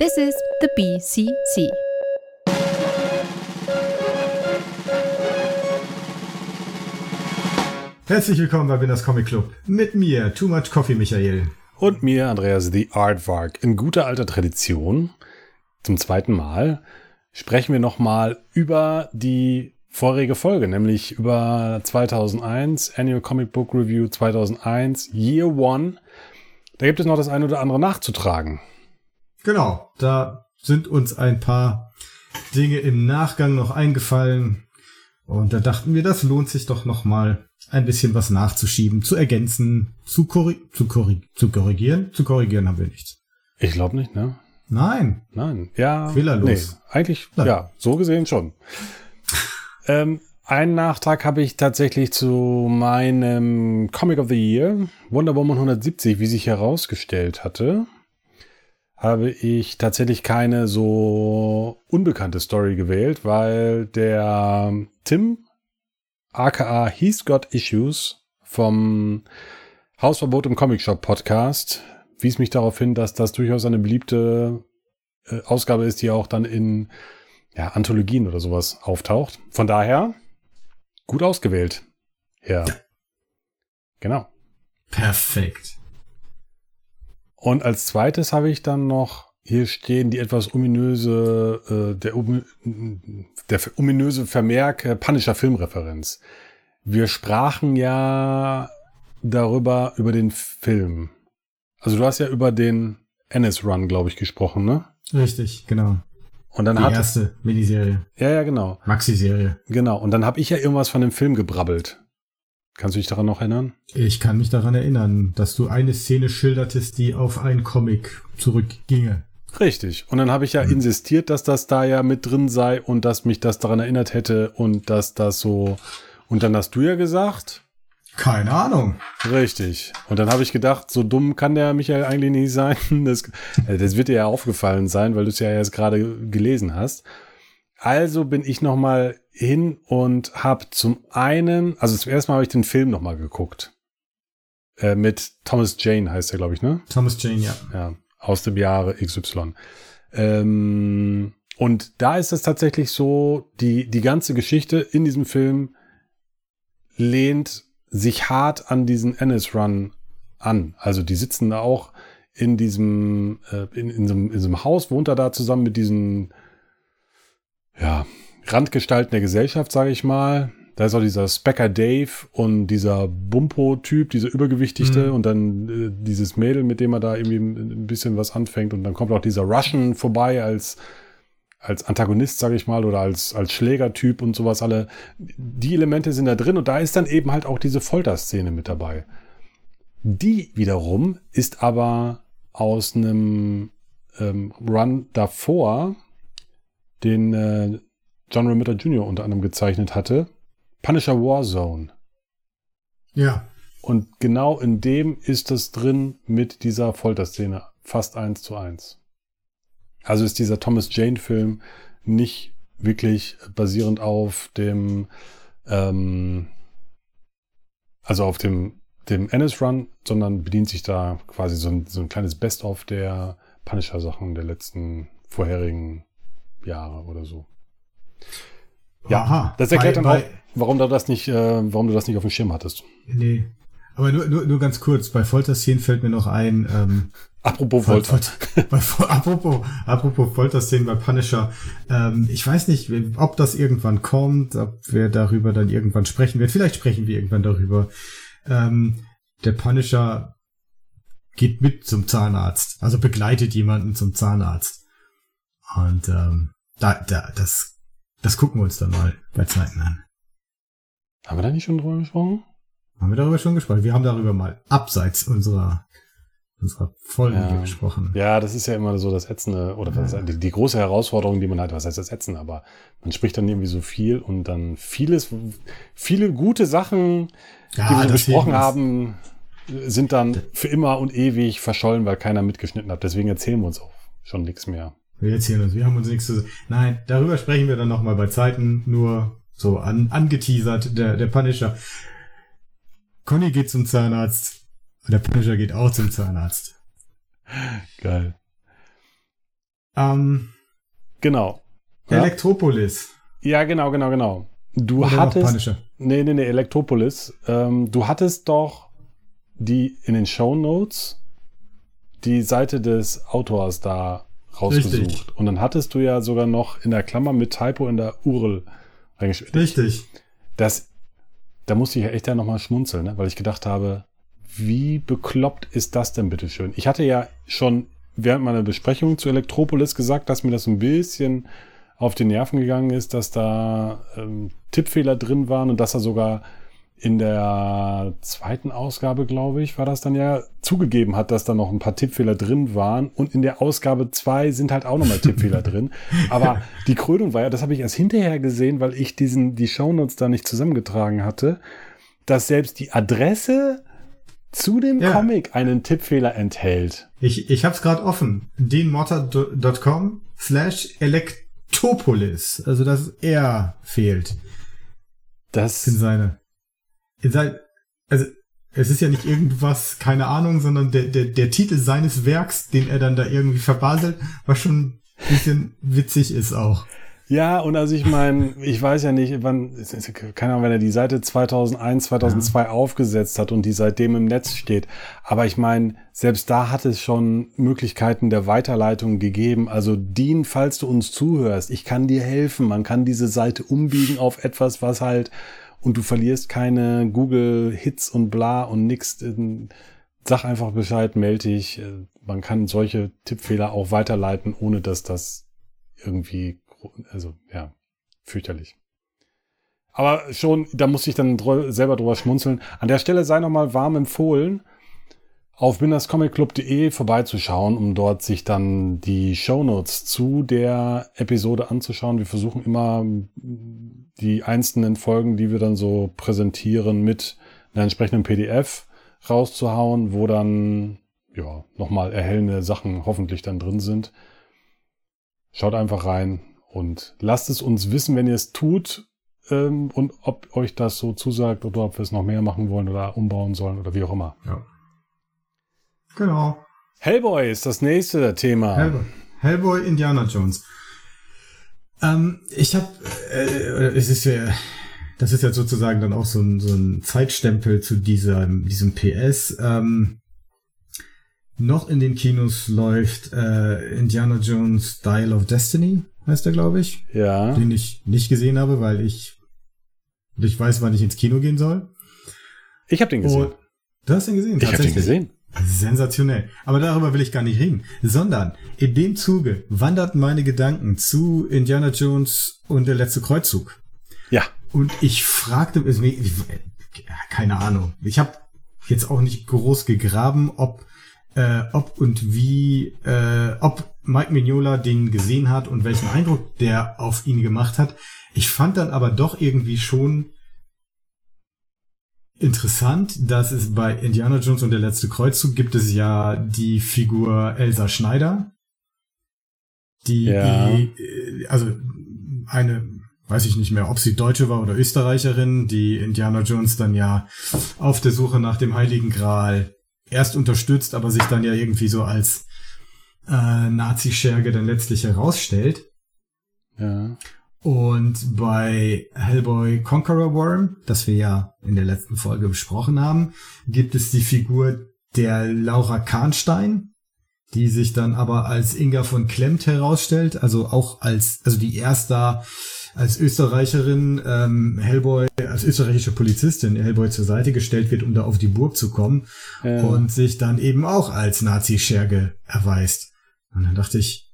This is the BCC. Herzlich willkommen bei Winners Comic Club. Mit mir, Too Much Coffee Michael. Und mir, Andreas The Artvark. In guter alter Tradition, zum zweiten Mal, sprechen wir nochmal über die vorige Folge, nämlich über 2001, Annual Comic Book Review 2001, Year One. Da gibt es noch das eine oder andere nachzutragen. Genau, da sind uns ein paar Dinge im Nachgang noch eingefallen. Und da dachten wir, das lohnt sich doch nochmal ein bisschen was nachzuschieben, zu ergänzen, zu, korri zu, korri zu korrigieren. Zu korrigieren haben wir nichts. Ich glaube nicht, ne? Nein. Nein. Ja. Fehlerlos. Nee, eigentlich, Nein. ja, so gesehen schon. ähm, einen Nachtrag habe ich tatsächlich zu meinem Comic of the Year, Wonder Woman 170, wie sich herausgestellt hatte habe ich tatsächlich keine so unbekannte Story gewählt, weil der Tim, aka He's Got Issues vom Hausverbot im Comic Shop Podcast, wies mich darauf hin, dass das durchaus eine beliebte äh, Ausgabe ist, die auch dann in ja, Anthologien oder sowas auftaucht. Von daher gut ausgewählt. Ja. Genau. Perfekt. Und als zweites habe ich dann noch hier stehen die etwas ominöse, äh, der, der ominöse Vermerk äh, Punisher Filmreferenz. Wir sprachen ja darüber, über den Film. Also du hast ja über den Ennis Run, glaube ich, gesprochen, ne? Richtig, genau. Und dann die hat erste Miniserie. Ja, ja, genau. Maxi-Serie. Genau. Und dann habe ich ja irgendwas von dem Film gebrabbelt. Kannst du dich daran noch erinnern? Ich kann mich daran erinnern, dass du eine Szene schildertest, die auf einen Comic zurückginge. Richtig. Und dann habe ich ja hm. insistiert, dass das da ja mit drin sei und dass mich das daran erinnert hätte und dass das so. Und dann hast du ja gesagt. Keine Ahnung. Richtig. Und dann habe ich gedacht, so dumm kann der Michael eigentlich nicht sein. Das, äh, das wird dir ja aufgefallen sein, weil du es ja jetzt gerade gelesen hast. Also bin ich noch mal hin und habe zum einen, also zuerst mal habe ich den Film noch mal geguckt. Äh, mit Thomas Jane heißt er, glaube ich, ne? Thomas Jane, ja. Ja, aus dem Jahre XY. Ähm, und da ist es tatsächlich so, die, die ganze Geschichte in diesem Film lehnt sich hart an diesen Ennis Run an. Also die sitzen da auch in diesem, äh, in, in, so in so einem Haus, wohnt er da zusammen mit diesen ja, Randgestalten der Gesellschaft, sage ich mal. Da ist auch dieser Specker Dave und dieser Bumpo-Typ, dieser Übergewichtigte mhm. und dann äh, dieses Mädel, mit dem er da irgendwie ein bisschen was anfängt. Und dann kommt auch dieser Russian vorbei als, als Antagonist, sage ich mal, oder als, als Schlägertyp und sowas alle. Die Elemente sind da drin und da ist dann eben halt auch diese Folterszene mit dabei. Die wiederum ist aber aus einem ähm, Run davor, den äh, John Romita Jr. unter anderem gezeichnet hatte. Punisher Warzone. Ja. Und genau in dem ist es drin mit dieser Folterszene. Fast eins zu eins. Also ist dieser Thomas Jane-Film nicht wirklich basierend auf dem, ähm, also auf dem, dem Ennis Run, sondern bedient sich da quasi so ein, so ein kleines Best-of der Punisher-Sachen der letzten vorherigen Jahre oder so. Ja, Aha, das erklärt bei, dann auch, warum du das nicht, äh, warum du das nicht auf dem Schirm hattest. Nee. Aber nur, nur, nur ganz kurz, bei Folterszenen fällt mir noch ein, ähm, Apropos Folter. Folter bei, apropos, apropos Folterszenen bei Punisher. Ähm, ich weiß nicht, ob das irgendwann kommt, ob wir darüber dann irgendwann sprechen werden. Vielleicht sprechen wir irgendwann darüber. Ähm, der Punisher geht mit zum Zahnarzt, also begleitet jemanden zum Zahnarzt. Und ähm, da, da, das, das gucken wir uns dann mal bei Zeiten an. Haben wir da nicht schon drüber gesprochen? Haben wir darüber schon gesprochen? Wir haben darüber mal abseits unserer unserer Folgen ja. gesprochen. Ja, das ist ja immer so das Ätzende oder ja. die, die, große Herausforderung, die man hat. Was heißt das Ätzen? Aber man spricht dann irgendwie so viel und dann vieles, viele gute Sachen, ja, die wir besprochen haben, sind dann für immer und ewig verschollen, weil keiner mitgeschnitten hat. Deswegen erzählen wir uns auch schon nichts mehr. Wir erzählen uns, wir haben uns nichts zu sagen. Nein, darüber sprechen wir dann nochmal bei Zeiten, nur so an, angeteasert, der, der Punisher. Conny geht zum Zahnarzt und der Punisher geht auch zum Zahnarzt. Geil. Ähm, Genau. Elektropolis. ja genau, genau, genau. Du Oder hattest. Punisher. Nee, nee, nee, Elektropolis. Ähm, du hattest doch die in den Show Notes die Seite des Autors da rausgesucht. Richtig. Und dann hattest du ja sogar noch in der Klammer mit Typo in der URL reingeschrieben. Richtig. Das, da musste ich ja echt ja nochmal schmunzeln, ne? weil ich gedacht habe, wie bekloppt ist das denn bitteschön? Ich hatte ja schon während meiner Besprechung zu Elektropolis gesagt, dass mir das ein bisschen auf die Nerven gegangen ist, dass da ähm, Tippfehler drin waren und dass er sogar in der zweiten Ausgabe, glaube ich, war das dann ja zugegeben hat, dass da noch ein paar Tippfehler drin waren. Und in der Ausgabe zwei sind halt auch nochmal Tippfehler drin. Aber die Krönung war ja, das habe ich erst hinterher gesehen, weil ich diesen, die Shownotes da nicht zusammengetragen hatte, dass selbst die Adresse zu dem Ja. Comic einen Tippfehler enthält. Ich, ich hab's gerade offen. deanmotter.com slash Elektropolis. Also das R fehlt Das, in seine. In sein, also es ist ja nicht irgendwas, keine Ahnung, sondern der, der, der Titel seines Werks, den er dann da irgendwie verbaselt, was schon ein bisschen witzig ist auch. Ja, und also ich meine, ich weiß ja nicht, wann, keine Ahnung, wenn er die Seite 2001, 2002 aufgesetzt hat und die seitdem im Netz steht. Aber ich meine, selbst da hat es schon Möglichkeiten der Weiterleitung gegeben. Also Dean, falls du uns zuhörst, ich kann dir helfen. Man kann diese Seite umbiegen auf etwas, was halt, und du verlierst keine Google-Hits und bla und nix. Sag einfach Bescheid, melde dich. Man kann solche Tippfehler auch weiterleiten, ohne dass das irgendwie, also ja, fürchterlich. Aber schon, da muss ich dann selber drüber schmunzeln. An der Stelle sei nochmal warm empfohlen, auf binderscomicclub.de vorbeizuschauen, um dort sich dann die Shownotes zu der Episode anzuschauen. Wir versuchen immer mm, die einzelnen Folgen, die wir dann so präsentieren, mit einer entsprechenden PDF rauszuhauen, wo dann ja nochmal erhellende Sachen hoffentlich dann drin sind. Schaut einfach rein und lasst es uns wissen, wenn ihr es tut ähm, und ob euch das so zusagt oder ob wir es noch mehr machen wollen oder umbauen sollen oder wie auch immer. Ja. Genau. Hellboy ist das nächste Thema. Hellboy, Hellboy Indiana Jones. Ähm, ich habe, äh, es ist ja, das ist ja sozusagen dann auch so ein, so ein Zeitstempel zu diesem, diesem PS. Ähm, noch in den Kinos läuft äh, Indiana Jones Dial of Destiny, heißt er, glaube ich, Ja. den ich nicht gesehen habe, weil ich ich weiß, wann ich ins Kino gehen soll. Ich habe den gesehen. Und du hast den gesehen? ich habe den gesehen. Sensationell. Aber darüber will ich gar nicht reden. Sondern in dem Zuge wanderten meine Gedanken zu Indiana Jones und der letzte Kreuzzug. Ja. Und ich fragte, also keine Ahnung. Ich habe jetzt auch nicht groß gegraben, ob, äh, ob und wie, äh, ob Mike Mignola den gesehen hat und welchen Eindruck der auf ihn gemacht hat. Ich fand dann aber doch irgendwie schon interessant, dass es bei Indiana Jones und der letzte Kreuzzug gibt es ja die Figur Elsa Schneider, die, Ja. die äh, also eine, weiß ich nicht mehr, ob sie Deutsche war oder Österreicherin, die Indiana Jones dann ja auf der Suche nach dem Heiligen Gral erst unterstützt, aber sich dann ja irgendwie so als äh, Nazi-Scherge dann letztlich herausstellt. Ja. Und bei Hellboy Conqueror Worm, das wir ja in der letzten Folge besprochen haben, gibt es die Figur der Laura Kahnstein, die sich dann aber als Inga von Klemmt herausstellt, also auch als, also die erst da als Österreicherin ähm, Hellboy, als österreichische Polizistin Hellboy zur Seite gestellt wird, um da auf die Burg zu kommen Ja. und sich dann eben auch als Nazi-Scherge erweist. Und dann dachte ich,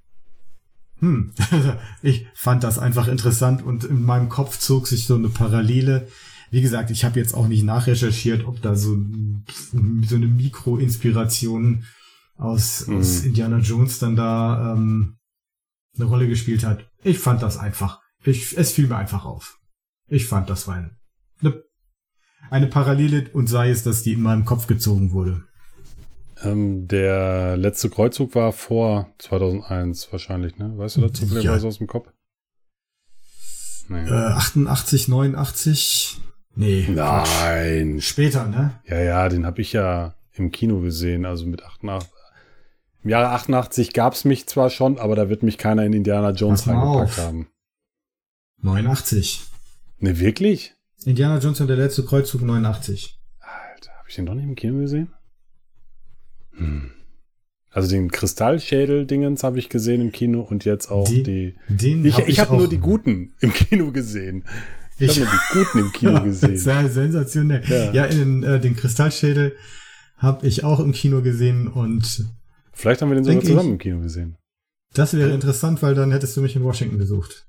hm, ich fand das einfach interessant und in meinem Kopf zog sich so eine Parallele. Wie gesagt, ich habe jetzt auch nicht nachrecherchiert, ob da so, so eine Mikro-Inspiration aus, Mhm. aus Indiana Jones dann da ähm, eine Rolle gespielt hat. Ich fand das einfach. Ich, es fiel mir einfach auf. Ich fand, das war eine, eine, eine Parallele und sei es, dass die in meinem Kopf gezogen wurde. Ähm, der letzte Kreuzzug war vor 2001 wahrscheinlich, ne? Weißt du dazu Ja. vielleicht was aus dem Kopf? Nee. Äh, 88, 89? Nee. Quatsch. Nein. Später, ne? Ja, ja, den habe ich ja im Kino gesehen, also mit 88. Im Jahre 88 gab es mich zwar schon, aber da wird mich keiner in Indiana Jones Pass reingepackt auf. haben. 89. Ne, wirklich? Indiana Jones und der letzte Kreuzzug 89. Alter, habe ich den doch nicht im Kino gesehen? Hm. Also den Kristallschädel-Dingens habe ich gesehen im Kino und jetzt auch Die- die. Den Ich, hab habe auch- nur die guten im Kino gesehen. Ich, Ich- habe nur die guten im Kino gesehen. Sehr sensationell. Ja. Ja, in, äh, den Kristallschädel habe ich auch im Kino gesehen und Vielleicht haben wir den sogar zusammen ich. im Kino gesehen. das wäre interessant, weil dann hättest du mich in Washington besucht.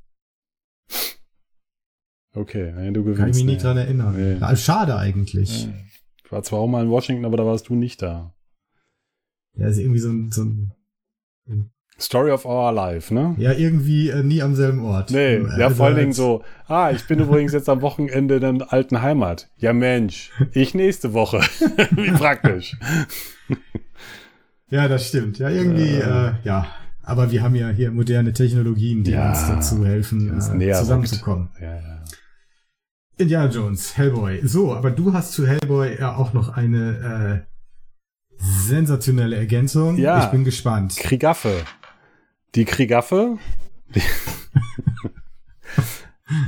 Okay, ja, du gewinnst. Kann ich mich nicht dran erinnern. Nee. Ja, schade eigentlich. Ich war zwar auch mal in Washington, aber da warst du nicht da. Ja, ist irgendwie so ein, so ein Story of Our Life, ne? ja, irgendwie äh, nie am selben Ort. Nee, Äh, ja, vor allen also Dingen so, ah, ich bin übrigens jetzt am Wochenende in der alten Heimat. Ja, Mensch, ich nächste Woche. Wie praktisch. Ja, das stimmt. Ja, irgendwie, Äh. äh, ja. Aber wir haben ja hier moderne Technologien, die Ja, uns dazu helfen, zusammenzukommen. Ja, ja. Indiana Jones, Hellboy. So, aber du hast zu Hellboy ja auch noch eine äh, sensationelle Ergänzung. Ja. Ich bin gespannt. Kriegaffe. Die Kriegaffe. Die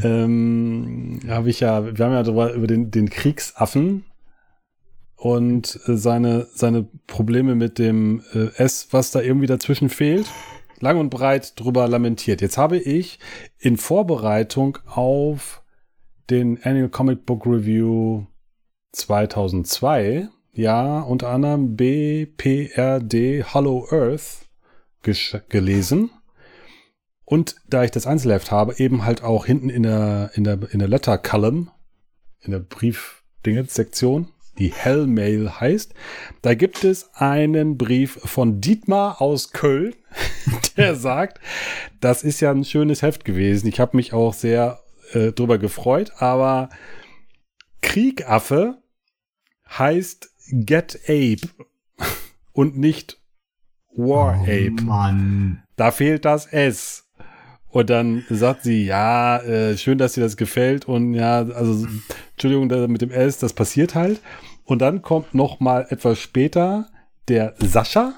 ähm, habe ich ja, wir haben ja drüber, über den, den Kriegsaffen und äh, seine, seine Probleme mit dem äh, S, was da irgendwie dazwischen fehlt, lang und breit drüber lamentiert. Jetzt habe ich in Vorbereitung auf den Annual Comic Book Review 2002, ja, unter anderem BPRD Hollow Earth gelesen. Und da ich das Einzelheft habe, eben halt auch hinten in der, in der, in der Letter Column, in der Brief-Dingens-Sektion, die Hellmail heißt, da gibt es einen Brief von Dietmar aus Köln, der sagt, das ist ja ein schönes Heft gewesen. Ich habe mich auch sehr äh, drüber gefreut, aber Kriegaffe heißt Get Ape und nicht War Ape. Oh, Mann. Da fehlt das S. Und dann sagt sie, ja, äh, schön, dass dir das gefällt. Und ja, also, Entschuldigung, da mit dem S, das passiert halt. Und dann kommt noch mal etwas später der Sascha,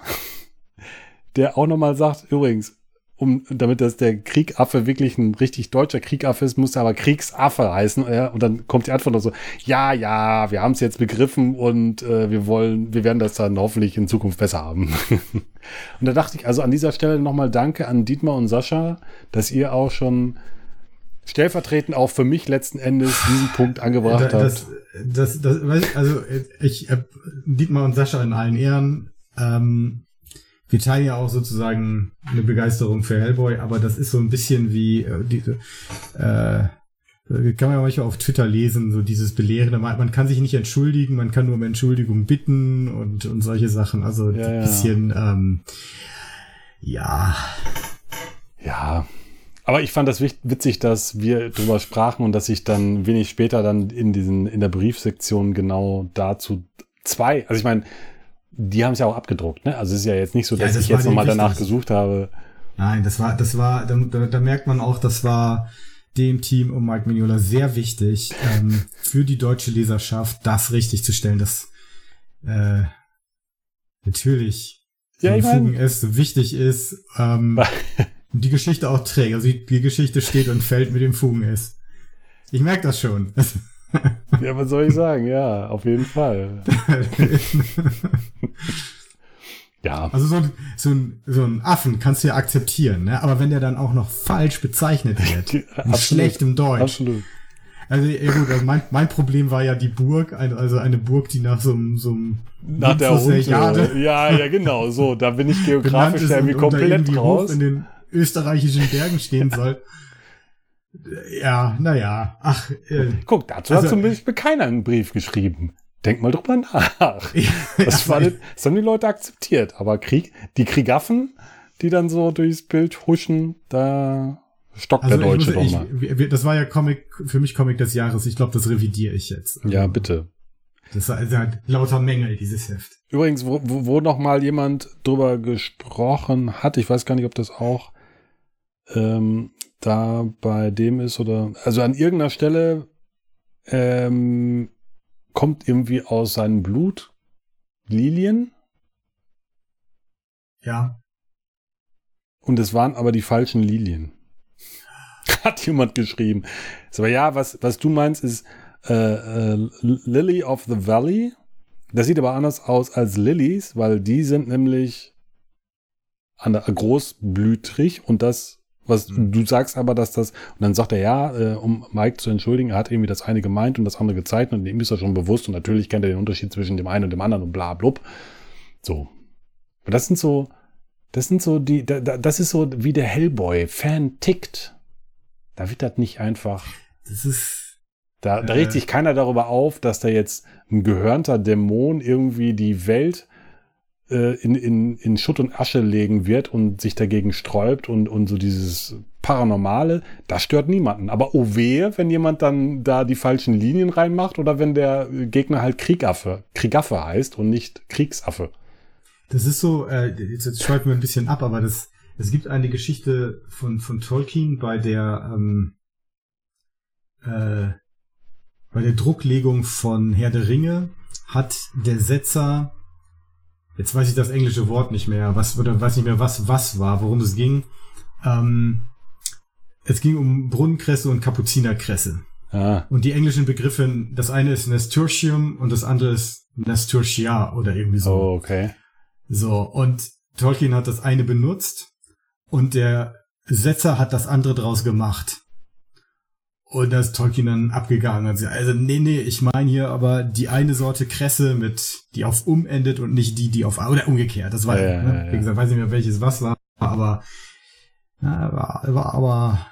der auch noch mal sagt, übrigens, um, damit das der Kriegaffe wirklich ein richtig deutscher Kriegaffe ist, muss er aber Kriegsaffe heißen. Ja? Und dann kommt die Antwort noch so, ja, ja, wir haben es jetzt begriffen und äh, wir wollen, wir werden das dann hoffentlich in Zukunft besser haben. und da dachte ich, also an dieser Stelle nochmal Danke an Dietmar und Sascha, dass ihr auch schon stellvertretend auch für mich letzten Endes diesen Punkt angebracht Da, habt. das, das, das, also ich, äh, Dietmar und Sascha in allen Ehren, ähm, wir teilen ja auch sozusagen eine Begeisterung für Hellboy, aber das ist so ein bisschen wie äh, die, äh, kann man ja manchmal auf Twitter lesen, so dieses Belehrende, man, man kann sich nicht entschuldigen, man kann nur um Entschuldigung bitten und, und solche Sachen. Also Ja, ein ja. bisschen, ähm, ja, Ja, aber ich fand das witzig, dass wir drüber sprachen und dass ich dann wenig später dann in diesen in der Briefsektion genau dazu zwei, also ich meine, die haben es ja auch abgedruckt, ne? Also es ist ja jetzt nicht so, Ja, dass das ich jetzt nochmal danach gesucht habe. Nein, das war, das war, da, da, da merkt man auch, das war dem Team um Mike Mignola sehr wichtig, ähm, für die deutsche Leserschaft das richtig zu stellen, dass äh, natürlich Ja, ich ein mein- Fugen S wichtig ist, ähm, die Geschichte auch trägt. Also die, die Geschichte steht und fällt mit dem Fugen S. Ich merke das schon. Ja, was soll ich sagen? Ja, auf jeden Fall. Ja, Also so, ein- so, ein, so ein Affen kannst du ja akzeptieren, ne? aber wenn der dann auch noch falsch bezeichnet wird, in Absolut. schlechtem Deutsch, absolut. Also, ja gut, also mein, mein Problem war ja die Burg, also eine Burg, die nach so einem, so einem Nach der Hunde. Ja, ja, genau, so, da bin ich geografisch irgendwie komplett raus. in den österreichischen Bergen stehen soll. Ja, naja, ach, äh, Guck, dazu Also- hat zum Beispiel keiner einen Brief geschrieben. Denk mal drüber nach. Das, war, das haben die Leute akzeptiert. Aber Krieg, die Kriegaffen, die dann so durchs Bild huschen, da stockt also der ich Deutsche muss, ich, doch mal. wir- das war ja Comic, für mich Comic des Jahres. Ich glaube, das revidiere ich jetzt. Ja, bitte. Das war also hat lauter Mängel, dieses Heft. Übrigens, wo, wo, wo noch mal jemand drüber gesprochen hat, ich weiß gar nicht, ob das auch ähm, da bei dem ist oder, also an irgendeiner Stelle ähm, kommt irgendwie aus seinem Blut Lilien. Ja. Und es waren aber die falschen Lilien. Hat jemand geschrieben. So, ja, was, was du meinst, ist äh, äh, Lily of the Valley. Das sieht aber anders aus als Lilies, weil die sind nämlich an der, großblütrig und das, was Mhm. du sagst aber, dass das, und dann sagt er ja, äh, um Mike zu entschuldigen, er hat irgendwie das eine gemeint und das andere gezeichnet und ihm ist er schon bewusst und natürlich kennt er den Unterschied zwischen dem einen und dem anderen und bla blub. So. Aber das sind so, das sind so die, da, da, das ist so wie der Hellboy-Fan tickt. Da wird das nicht einfach. Das ist. Da, da Äh. regt sich keiner darüber auf, dass da jetzt ein gehörnter Dämon irgendwie die Welt äh, in, in, in Schutt und Asche legen wird und sich dagegen sträubt und, und so dieses Paranormale, das stört niemanden. Aber oh wehe, wenn jemand dann da die falschen Linien reinmacht oder wenn der Gegner halt Kriegaffe, Kriegaffe heißt und nicht Kriegsaffe. Das ist so, äh, jetzt, jetzt schweifen wir ein bisschen ab, aber das, es gibt eine Geschichte von, von Tolkien bei der, ähm, äh, bei der Drucklegung von Herr der Ringe hat der Setzer, jetzt weiß ich das englische Wort nicht mehr, was, oder weiß nicht mehr, was, was war, worum es ging. Ähm, es ging um Brunnenkresse und Kapuzinerkresse. Ah, Und die englischen Begriffe, das eine ist Nasturtium und das andere ist Nasturtia oder irgendwie so. oh, okay. So, und Tolkien hat das eine benutzt und der Setzer hat das andere draus gemacht. Und da ist Tolkien dann abgegangen also nee, nee, ich meine hier aber die eine Sorte Kresse mit, die auf um endet und nicht die, die auf A, oder umgekehrt. Das war, Ja, ja, ne? ja, wie gesagt, weiß nicht mehr welches was war, aber, na, war, war aber,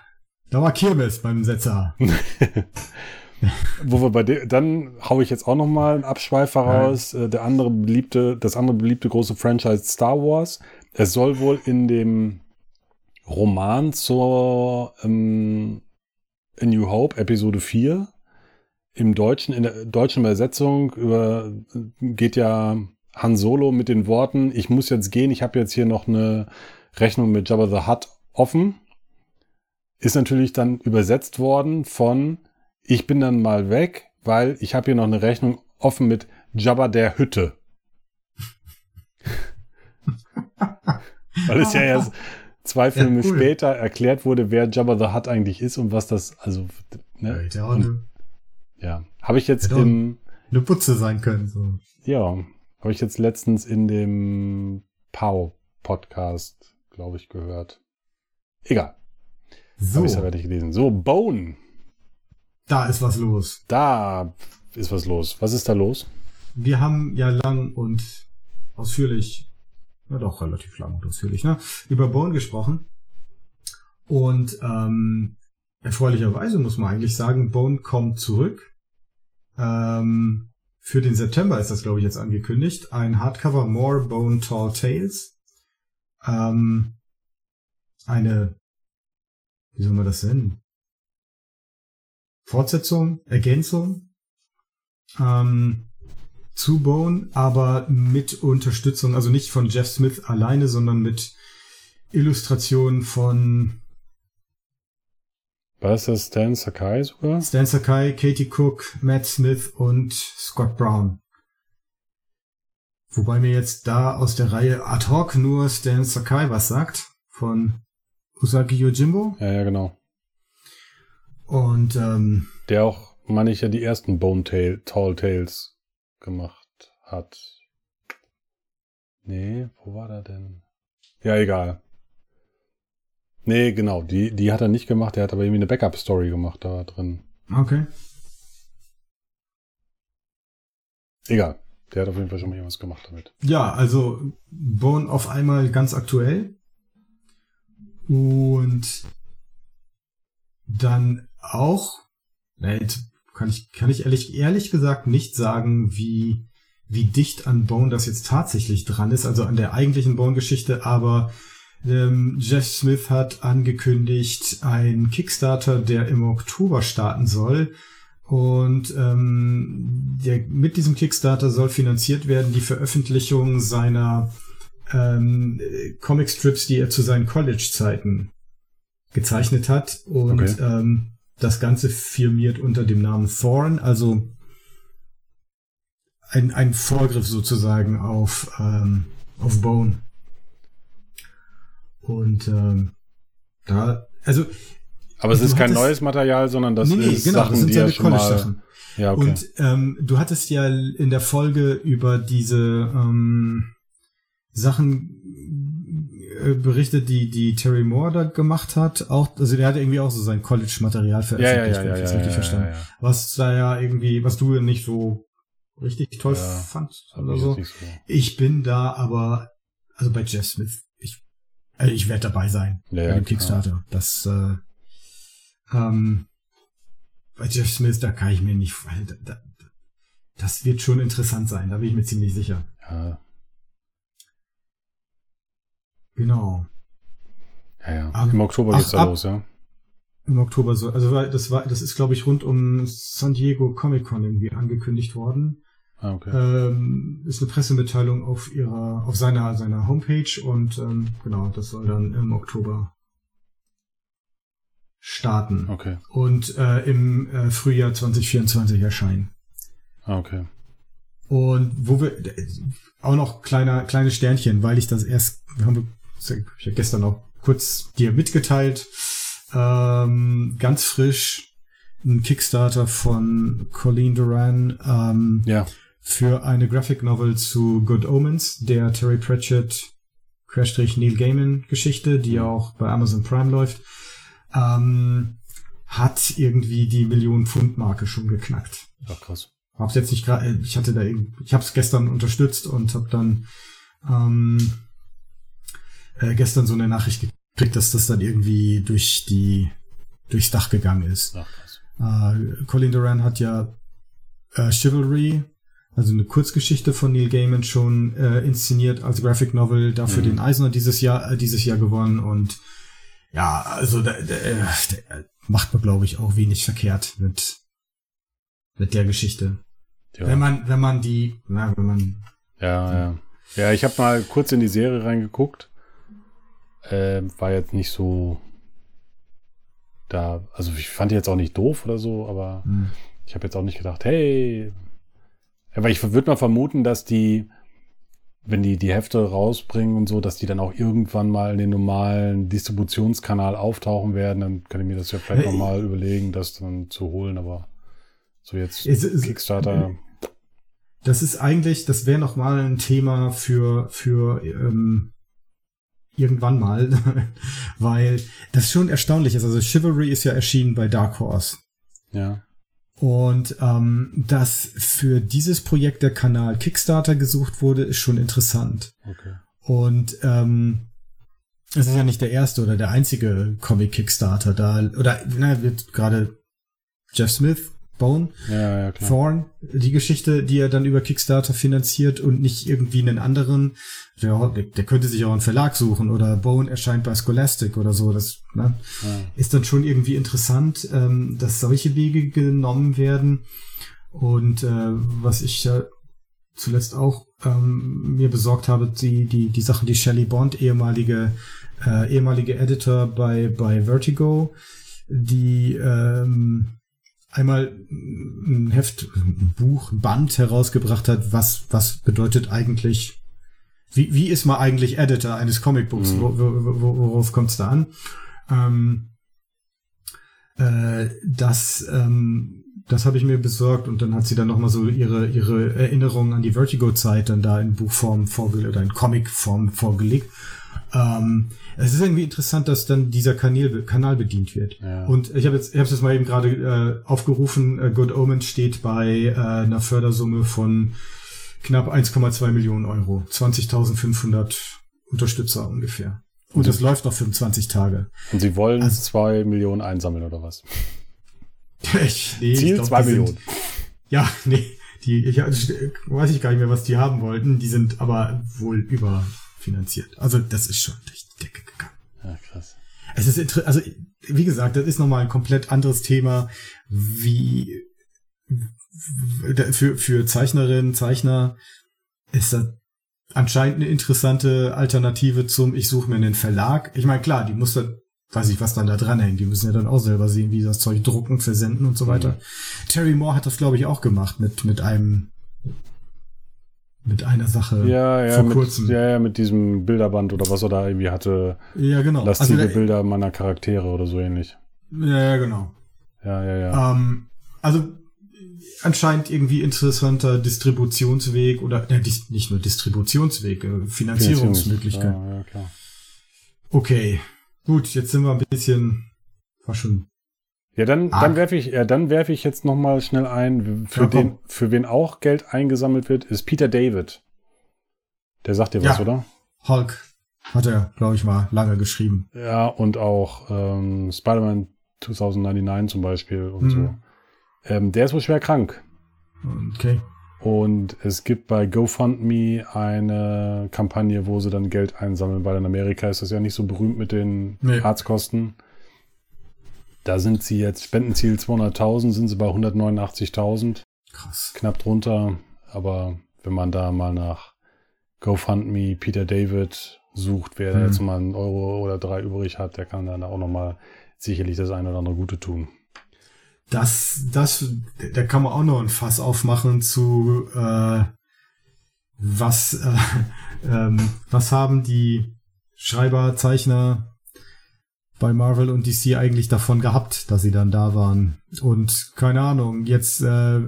da war Kirmes beim Setzer. Wo wir bei dem, dann hau ich jetzt auch noch mal einen Abschweifer raus. Äh, Der andere beliebte, das andere beliebte große Franchise Star Wars. Es soll wohl in dem Roman zur ähm, A New Hope Episode 4 im Deutschen, in der deutschen Übersetzung über, geht ja Han Solo mit den Worten, ich muss jetzt gehen, ich habe jetzt hier noch eine Rechnung mit Jabba the Hutt offen. Ist natürlich dann übersetzt worden von ich bin dann mal weg, weil ich habe hier noch eine Rechnung offen mit Jabba der Hütte. weil es ja erst zwei Filme cool. später erklärt wurde, wer Jabba the Hutt eigentlich ist und was das, also, ne? Auch Und, ja. Habe ich jetzt auch- im, eine Butze sein können. So. ja, habe ich jetzt letztens in dem Pow-Podcast, glaube ich, gehört. Egal, So, habe ich ja fertig gelesen. So, Bone, da ist was los. da ist was los. Was ist da los? Wir haben ja lang und ausführlich, na doch relativ lang und ausführlich, ne, über Bone gesprochen. Und ähm, erfreulicherweise muss man eigentlich sagen, Bone kommt zurück. Ähm, für den September ist das, glaube ich, jetzt angekündigt. Ein Hardcover More Bone Tall Tales. Ähm, eine, wie soll man das nennen? Fortsetzung, Ergänzung ähm, zu Bone, aber mit Unterstützung, also nicht von Jeff Smith alleine, sondern mit Illustrationen von War das das Stan Sakai sogar? Stan Sakai, Katie Cook, Matt Smith und Scott Brown. Wobei mir jetzt da aus der Reihe ad hoc nur Stan Sakai was sagt, von Usagi Yojimbo. Ja, ja, genau. Und ähm, Der auch, meine ich, ja die ersten Bone Tail, Tall Tales gemacht hat. Nee, wo war der denn? Ja, egal. Nee, genau, die, die hat er nicht gemacht, der hat aber irgendwie eine Backup-Story gemacht da drin. okay. Egal. Der hat auf jeden Fall schon mal irgendwas gemacht damit. Ja, also Bone auf einmal ganz aktuell. Und dann auch, na, jetzt kann ich, kann ich ehrlich, ehrlich gesagt nicht sagen, wie, wie dicht an Bone das jetzt tatsächlich dran ist, also an der eigentlichen Bone-Geschichte, aber ähm, Jeff Smith hat angekündigt, ein Kickstarter, der im Oktober starten soll. Und ähm, der, mit diesem Kickstarter soll finanziert werden die Veröffentlichung seiner ähm, Comicstrips, die er zu seinen College-Zeiten gezeichnet hat. Und Okay. ähm, das Ganze firmiert unter dem Namen Thorn, also ein, ein Vorgriff sozusagen auf, ähm, auf Bone. Und ähm, da, also Aber es ist kein hattest- neues Material, sondern das nee, nee, ist genau, Sachen, das sind die ja schon mal. College-Sachen. Ja, okay. Und ähm, du hattest ja in der Folge über diese ähm, Sachen berichtet, die die Terry Moore da gemacht hat. Auch, also der hat irgendwie auch so sein College-Material ja, ja, veröffentlicht, ja, wenn ja, ich ja, richtig ja, verstanden. ja, ja. Was da ja irgendwie, was du nicht so richtig toll Ja, fandst oder ich so. so. Ich bin da aber, also bei Jeff Smith, ich, also ich werde dabei sein Ja, bei ja, dem. Kickstarter. Das, äh, ähm, bei Jeff Smith, da kann ich mir nicht, da, da, das wird schon interessant sein, da bin ich mir ziemlich sicher. Ja, Genau. ja, ja. Ab- Im Oktober ach, geht's da ab- los, ja. Im Oktober so. Also weil das war, das ist glaube ich rund um San Diego Comic Con irgendwie angekündigt worden. Ah, okay. Ähm, ist eine Pressemitteilung auf ihrer, auf seiner, seiner Homepage und ähm, genau, das soll dann im Oktober starten Okay. und äh, im äh, Frühjahr 2024 erscheinen. Ah, okay. Und wo wir auch noch kleiner kleine Sternchen, weil ich das erst wir haben das ich ja gestern auch kurz dir mitgeteilt, ähm, ganz frisch ein Kickstarter von Colleen Duran ähm, Ja. für eine Graphic Novel zu Good Omens, der Terry Pratchett Querstrich Neil Gaiman Geschichte, die ja auch bei Amazon Prime läuft, ähm, hat irgendwie die Million Pfund Marke schon geknackt. Ach, krass. Hab's jetzt nicht gerade, ich hatte da, ich hab's gestern unterstützt und hab dann ähm, äh, gestern so eine Nachricht gekriegt, dass das dann irgendwie durch die durchs Dach gegangen ist. Ach. Äh, Colin Duran hat ja äh, Chivalry, also eine Kurzgeschichte von Neil Gaiman schon äh, inszeniert als Graphic Novel, dafür Mhm. den Eisner dieses Jahr äh, dieses Jahr gewonnen und ja, also der, der, der macht man glaube ich auch wenig verkehrt mit mit der Geschichte. Ja. Wenn man wenn man die, na, wenn man Ja, ja. Ja, ich habe mal kurz in die Serie reingeguckt. Ähm, war jetzt nicht so da, also ich fand die jetzt auch nicht doof oder so, aber hm, ich habe jetzt auch nicht gedacht, hey. Aber ich würde mal vermuten, dass die, wenn die die Hefte rausbringen und so, dass die dann auch irgendwann mal in den normalen Distributionskanal auftauchen werden. Dann kann ich mir das ja vielleicht Hey. nochmal überlegen, das dann zu holen, aber so jetzt Es ist- Kickstarter. Das ist eigentlich, das wäre noch mal ein Thema für für ähm, irgendwann mal, weil das schon erstaunlich ist. Also Chivalry ist ja erschienen bei Dark Horse Ja. und ähm, dass für dieses Projekt der Kanal Kickstarter gesucht wurde, ist schon interessant. Okay. Und ähm, es ist ja nicht der erste oder der einzige Comic Kickstarter da oder na, wird gerade Jeff Smith Bone Ja, ja, klar. Thorn, die Geschichte, die er dann über Kickstarter finanziert und nicht irgendwie einen anderen, der, der könnte sich auch einen Verlag suchen oder Bone erscheint bei Scholastic oder so. Das ne, Ja. ist dann schon irgendwie interessant, ähm, dass solche Wege genommen werden. Und äh, was ich ja zuletzt auch ähm, mir besorgt habe, die, die, die Sachen, die Shelley Bond, ehemalige, äh, ehemalige Editor bei, bei Vertigo, die ähm, einmal ein Heft, ein Buch, ein Band herausgebracht hat, was, was bedeutet eigentlich, wie, wie ist man eigentlich Editor eines Comicbooks? Mhm. Wo, wo, wo, worauf kommt es da an? Ähm, äh, das, ähm, das habe ich mir besorgt und dann hat sie dann nochmal so ihre, ihre Erinnerungen an die Vertigo-Zeit dann da in Buchform vorgelegt oder in Comicform vorgelegt. Ähm, es ist irgendwie interessant, dass dann dieser Kanal, Kanal bedient wird. Ja. Und ich habe jetzt, ich habe jetzt mal eben gerade äh, aufgerufen. Äh, Good Omens steht bei äh, einer Fördersumme von knapp 1,2 Millionen Euro, 20.500 Unterstützer ungefähr. Und das läuft noch 25 Tage. Und sie wollen Also- zwei Millionen einsammeln oder was? Ich, nee, ich Ziel glaub, zwei die sind- Millionen. Ja, nee, die, ich weiß ich gar nicht mehr, was die haben wollten. Die sind aber wohl überfinanziert. Also das ist schon durch die Decke gegangen. Ja, krass. Es ist also wie gesagt, das ist nochmal ein komplett anderes Thema, wie für für Zeichnerinnen, Zeichner ist das anscheinend eine interessante Alternative zum ich suche mir einen Verlag. Ich meine, klar, die muss dann weiß ich, was dann da dran hängt. Die müssen ja dann auch selber sehen, wie das Zeug drucken, versenden und so weiter. Terry Moore hat das, glaube ich, auch gemacht mit, mit einem mit einer Sache Ja, ja, vor mit, kurzem. ja, ja, mit diesem Bilderband oder was er da irgendwie hatte. Ja, genau. Lastive der- Bilder meiner Charaktere oder so ähnlich. Ja, ja, genau. Ja, ja, ja. Ähm, also anscheinend irgendwie interessanter Distributionsweg oder dis nicht nur Distributionsweg, äh, Finanzierungsmöglichkeit. Ja, ja, klar. Okay, gut, jetzt sind wir ein bisschen war schon. Ja, dann, Ah. dann werfe ich, ja, dann werfe ich jetzt noch mal schnell ein, für Ja, den, für wen auch Geld eingesammelt wird, ist Peter David. Der sagt dir was, Ja. oder? Hulk hat er, glaube ich, mal lange geschrieben. Ja, und auch ähm, Spider-Man 2099 zum Beispiel und Mhm. so. Ähm, der ist wohl schwer krank. Okay. Und es gibt bei GoFundMe eine Kampagne, wo sie dann Geld einsammeln, weil in Amerika ist das ja nicht so berühmt mit den Nee. Arztkosten. Da sind sie jetzt, Spendenziel 200.000, sind sie bei 189.000, Krass. knapp drunter. Aber wenn man da mal nach GoFundMe Peter David sucht, wer Mhm. jetzt mal einen Euro oder drei übrig hat, der kann dann auch nochmal sicherlich das eine oder andere Gute tun. Das, das, da kann man auch noch ein Fass aufmachen zu äh, was, äh, ähm, was haben die Schreiber, Zeichner bei Marvel und DC eigentlich davon gehabt, dass sie dann da waren? Und keine Ahnung, jetzt äh,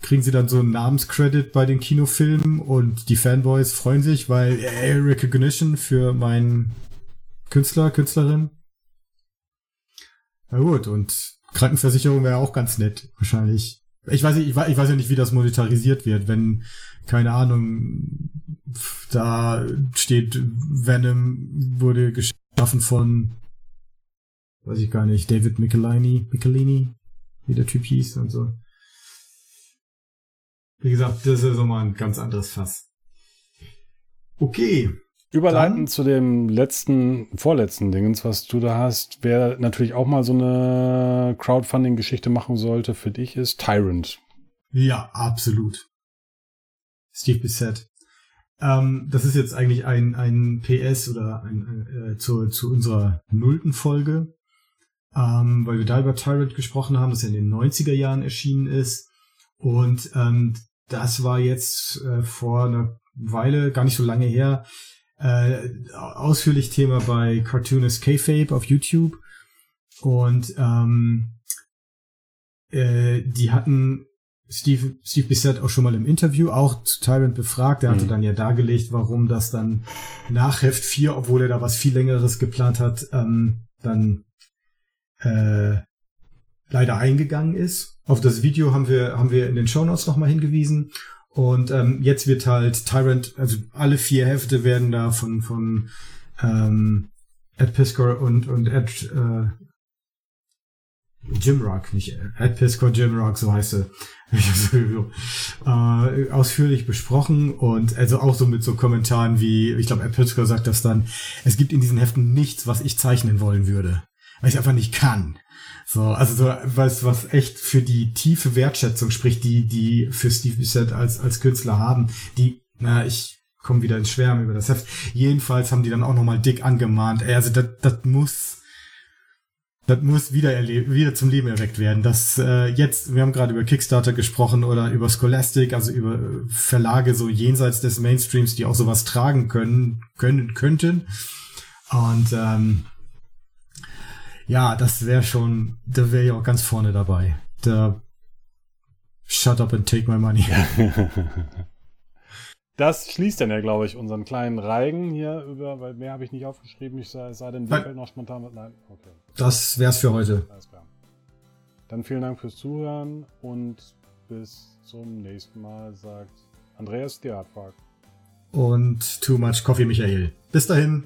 kriegen sie dann so einen Namenscredit bei den Kinofilmen und die Fanboys freuen sich, weil äh, Recognition für meinen Künstler, Künstlerin. Na gut, und Krankenversicherung wäre auch ganz nett, wahrscheinlich. Ich weiß, nicht, ich weiß, ich weiß ja nicht, wie das monetarisiert wird, wenn, keine Ahnung, da steht, Venom wurde geschaffen von, weiß ich gar nicht, David Michelini, Michelini, wie der Typ hieß und so. Wie gesagt, das ist ja so mal ein ganz anderes Fass. Okay. Überleiten Dann- zu dem letzten, vorletzten Dingens, was du da hast, wer natürlich auch mal so eine Crowdfunding-Geschichte machen sollte für dich, ist Tyrant. Ja, absolut. Steve Bissett. Ähm, das ist jetzt eigentlich ein, ein PS oder ein, äh, zu, zu unserer nullten Folge, ähm, weil wir da über Tyrant gesprochen haben, das ja in den 90er Jahren erschienen ist. Und ähm, das war jetzt äh, vor einer Weile, gar nicht so lange her, äh, ausführlich Thema bei Cartoonist K-Fape auf YouTube. Und ähm, äh, die hatten Steve, Steve Bissett auch schon mal im Interview auch zu Tyrant befragt. Er hatte Mhm. dann ja dargelegt, warum das dann nach Heft 4, obwohl er da was viel längeres geplant hat, ähm, dann äh, leider eingegangen ist. Auf das Video haben wir, haben wir in den Shownotes nochmal hingewiesen. Und ähm, jetzt wird halt Tyrant, also alle vier Hefte werden da von, von ähm, Ed Piskor und, und Ed äh, Jim Rock, nicht Ed Piskor, Jim Rock, so heißt er. äh, ausführlich besprochen und also auch so mit so Kommentaren wie, ich glaube, Ed Piskor sagt das dann, es gibt in diesen Heften nichts, was ich zeichnen wollen würde, weil ich einfach nicht kann. So, also so was, was echt für die tiefe Wertschätzung spricht, die, die für Steve Bissett als, als Künstler haben, die, na, ich komme wieder ins Schwärmen über das Heft. Jedenfalls haben die dann auch nochmal dick angemahnt, ey, also das, das muss, das muss wieder, erleb wieder zum Leben erweckt werden. Das äh, jetzt, wir haben gerade über Kickstarter gesprochen oder über Scholastic, also über äh, Verlage so jenseits des Mainstreams, die auch sowas tragen können, können könnten. Und ähm, ja, das wäre schon, da wäre ich auch ganz vorne dabei. Da Shut up and take my money. Das schließt dann ja, glaube ich, unseren kleinen Reigen hier über, weil mehr habe ich nicht aufgeschrieben. Ich sei, es sei denn, dir fällt noch spontan was. Nein, okay, Das wär's für heute. alles klar. Dann vielen Dank fürs Zuhören und bis zum nächsten Mal, sagt Andreas, Hartwag. Und too much coffee, Michael. Bis dahin.